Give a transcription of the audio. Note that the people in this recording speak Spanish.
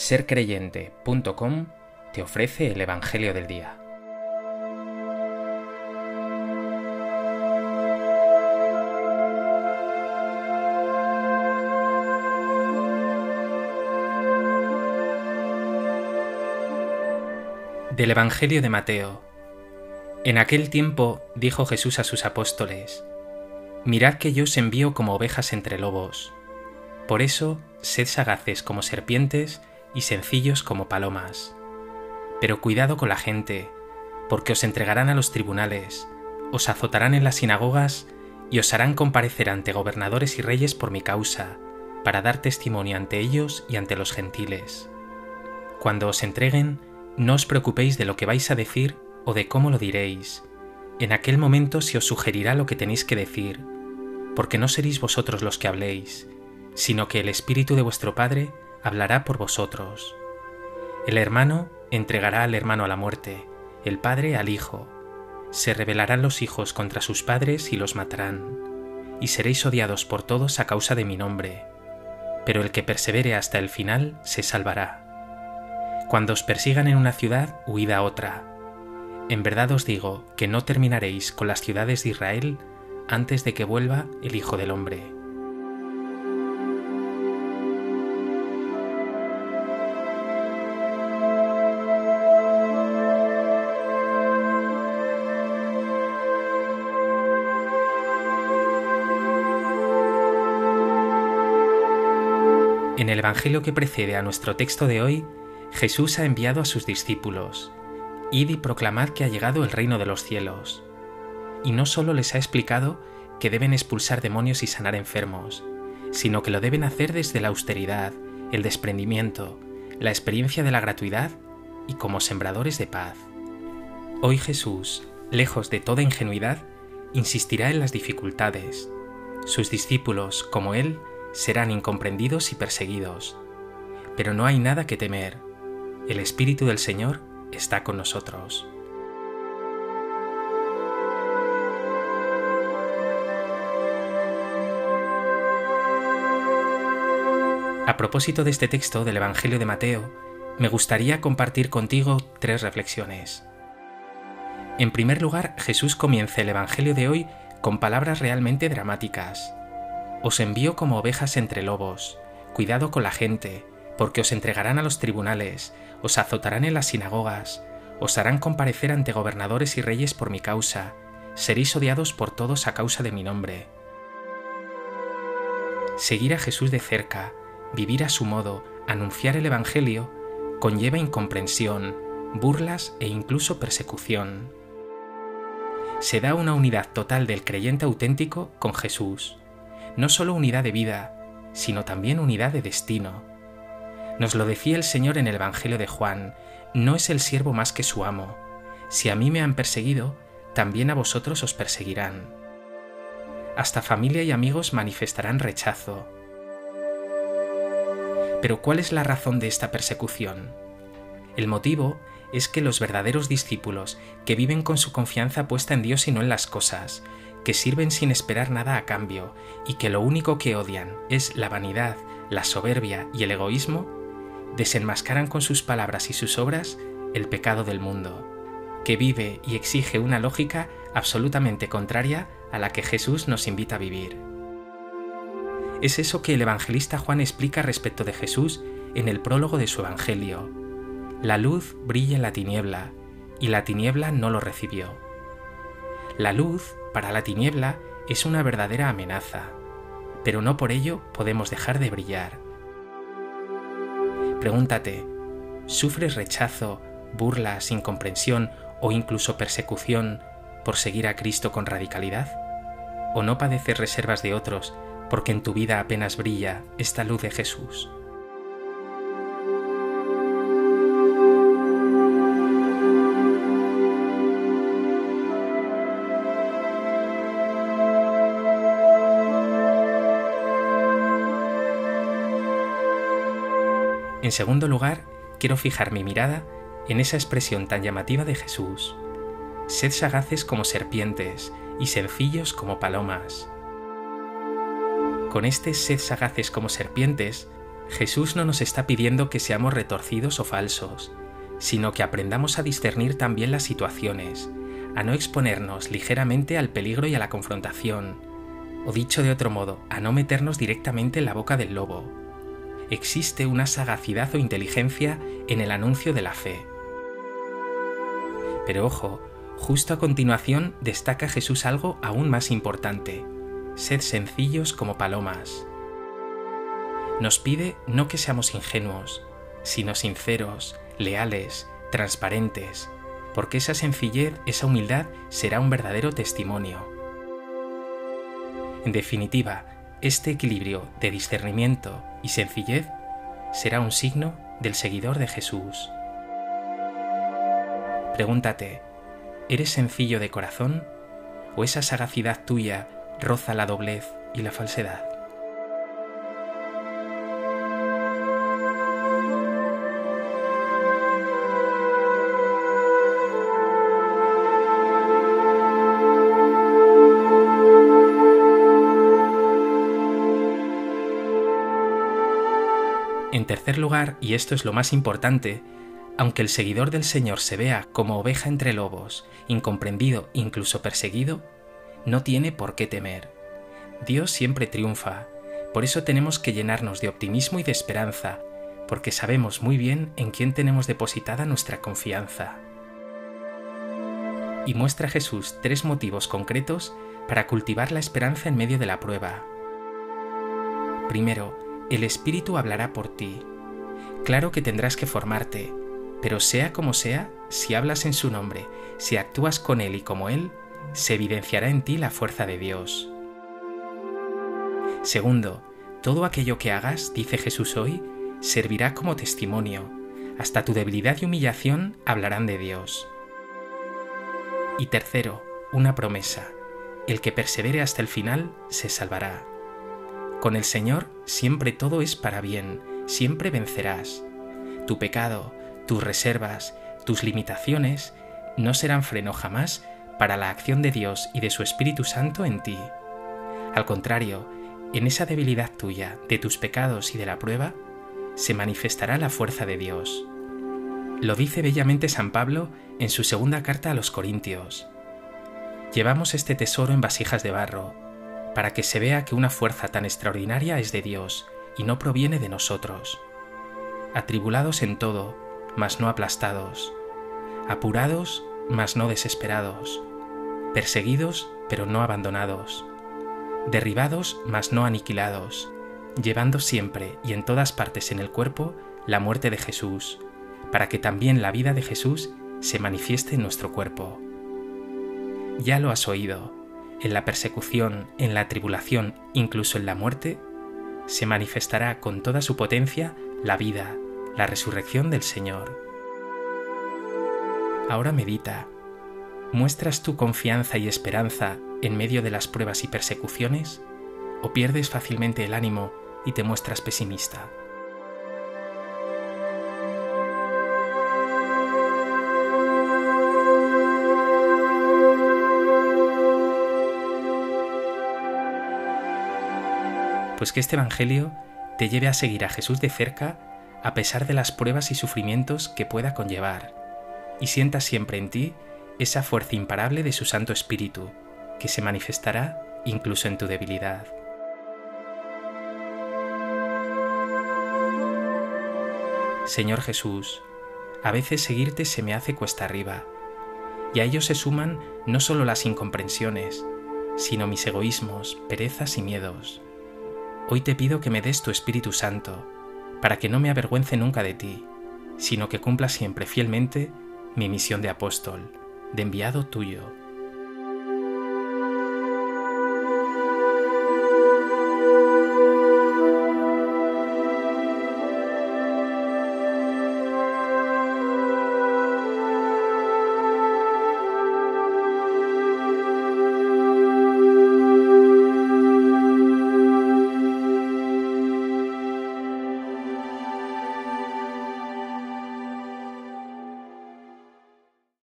sercreyente.com te ofrece el Evangelio del Día. Del Evangelio de Mateo. En aquel tiempo dijo Jesús a sus apóstoles, Mirad que yo os envío como ovejas entre lobos. Por eso, sed sagaces como serpientes y sencillos como palomas. Pero cuidado con la gente, porque os entregarán a los tribunales, os azotarán en las sinagogas y os harán comparecer ante gobernadores y reyes por mi causa, para dar testimonio ante ellos y ante los gentiles. Cuando os entreguen, no os preocupéis de lo que vais a decir o de cómo lo diréis. En aquel momento se os sugerirá lo que tenéis que decir, porque no seréis vosotros los que habléis, sino que el Espíritu de vuestro Padre hablará por vosotros. El hermano entregará al hermano a la muerte, el padre al hijo. Se rebelarán los hijos contra sus padres y los matarán, y seréis odiados por todos a causa de mi nombre. Pero el que persevere hasta el final se salvará. Cuando os persigan en una ciudad, huid a otra. En verdad os digo que no terminaréis con las ciudades de Israel antes de que vuelva el Hijo del Hombre. En el Evangelio que precede a nuestro texto de hoy, Jesús ha enviado a sus discípulos, Id y proclamad que ha llegado el reino de los cielos. Y no solo les ha explicado que deben expulsar demonios y sanar enfermos, sino que lo deben hacer desde la austeridad, el desprendimiento, la experiencia de la gratuidad y como sembradores de paz. Hoy Jesús, lejos de toda ingenuidad, insistirá en las dificultades. Sus discípulos, como Él, serán incomprendidos y perseguidos. Pero no hay nada que temer. El Espíritu del Señor está con nosotros. A propósito de este texto del Evangelio de Mateo, me gustaría compartir contigo tres reflexiones. En primer lugar, Jesús comienza el Evangelio de hoy con palabras realmente dramáticas. Os envío como ovejas entre lobos. Cuidado con la gente, porque os entregarán a los tribunales, os azotarán en las sinagogas, os harán comparecer ante gobernadores y reyes por mi causa, seréis odiados por todos a causa de mi nombre. Seguir a Jesús de cerca, vivir a su modo, anunciar el Evangelio, conlleva incomprensión, burlas e incluso persecución. Se da una unidad total del creyente auténtico con Jesús no solo unidad de vida, sino también unidad de destino. Nos lo decía el Señor en el Evangelio de Juan, no es el siervo más que su amo. Si a mí me han perseguido, también a vosotros os perseguirán. Hasta familia y amigos manifestarán rechazo. Pero ¿cuál es la razón de esta persecución? El motivo es que los verdaderos discípulos, que viven con su confianza puesta en Dios y no en las cosas, que sirven sin esperar nada a cambio y que lo único que odian es la vanidad, la soberbia y el egoísmo, desenmascaran con sus palabras y sus obras el pecado del mundo, que vive y exige una lógica absolutamente contraria a la que Jesús nos invita a vivir. Es eso que el evangelista Juan explica respecto de Jesús en el prólogo de su Evangelio. La luz brilla en la tiniebla, y la tiniebla no lo recibió. La luz para la tiniebla es una verdadera amenaza, pero no por ello podemos dejar de brillar. Pregúntate, ¿sufres rechazo, burlas, incomprensión o incluso persecución por seguir a Cristo con radicalidad? ¿O no padeces reservas de otros porque en tu vida apenas brilla esta luz de Jesús? En segundo lugar, quiero fijar mi mirada en esa expresión tan llamativa de Jesús. Sed sagaces como serpientes y sencillos como palomas. Con este sed sagaces como serpientes, Jesús no nos está pidiendo que seamos retorcidos o falsos, sino que aprendamos a discernir también las situaciones, a no exponernos ligeramente al peligro y a la confrontación, o dicho de otro modo, a no meternos directamente en la boca del lobo. Existe una sagacidad o inteligencia en el anuncio de la fe. Pero ojo, justo a continuación destaca Jesús algo aún más importante. Sed sencillos como palomas. Nos pide no que seamos ingenuos, sino sinceros, leales, transparentes, porque esa sencillez, esa humildad será un verdadero testimonio. En definitiva, este equilibrio de discernimiento y sencillez será un signo del seguidor de Jesús. Pregúntate, ¿eres sencillo de corazón o esa sagacidad tuya roza la doblez y la falsedad? En tercer lugar, y esto es lo más importante, aunque el seguidor del Señor se vea como oveja entre lobos, incomprendido, incluso perseguido, no tiene por qué temer. Dios siempre triunfa, por eso tenemos que llenarnos de optimismo y de esperanza, porque sabemos muy bien en quién tenemos depositada nuestra confianza. Y muestra Jesús tres motivos concretos para cultivar la esperanza en medio de la prueba. Primero, el Espíritu hablará por ti. Claro que tendrás que formarte, pero sea como sea, si hablas en su nombre, si actúas con Él y como Él, se evidenciará en ti la fuerza de Dios. Segundo, todo aquello que hagas, dice Jesús hoy, servirá como testimonio. Hasta tu debilidad y humillación hablarán de Dios. Y tercero, una promesa. El que persevere hasta el final se salvará. Con el Señor siempre todo es para bien, siempre vencerás. Tu pecado, tus reservas, tus limitaciones no serán freno jamás para la acción de Dios y de su Espíritu Santo en ti. Al contrario, en esa debilidad tuya, de tus pecados y de la prueba, se manifestará la fuerza de Dios. Lo dice bellamente San Pablo en su segunda carta a los Corintios. Llevamos este tesoro en vasijas de barro, para que se vea que una fuerza tan extraordinaria es de Dios y no proviene de nosotros. Atribulados en todo, mas no aplastados. Apurados, mas no desesperados. Perseguidos, pero no abandonados. Derribados, mas no aniquilados. Llevando siempre y en todas partes en el cuerpo la muerte de Jesús, para que también la vida de Jesús se manifieste en nuestro cuerpo. Ya lo has oído en la persecución, en la tribulación, incluso en la muerte, se manifestará con toda su potencia la vida, la resurrección del Señor. Ahora medita, ¿muestras tu confianza y esperanza en medio de las pruebas y persecuciones? ¿O pierdes fácilmente el ánimo y te muestras pesimista? Pues que este Evangelio te lleve a seguir a Jesús de cerca a pesar de las pruebas y sufrimientos que pueda conllevar, y sienta siempre en ti esa fuerza imparable de su Santo Espíritu, que se manifestará incluso en tu debilidad. Señor Jesús, a veces seguirte se me hace cuesta arriba, y a ello se suman no solo las incomprensiones, sino mis egoísmos, perezas y miedos. Hoy te pido que me des tu Espíritu Santo, para que no me avergüence nunca de ti, sino que cumpla siempre fielmente mi misión de apóstol, de enviado tuyo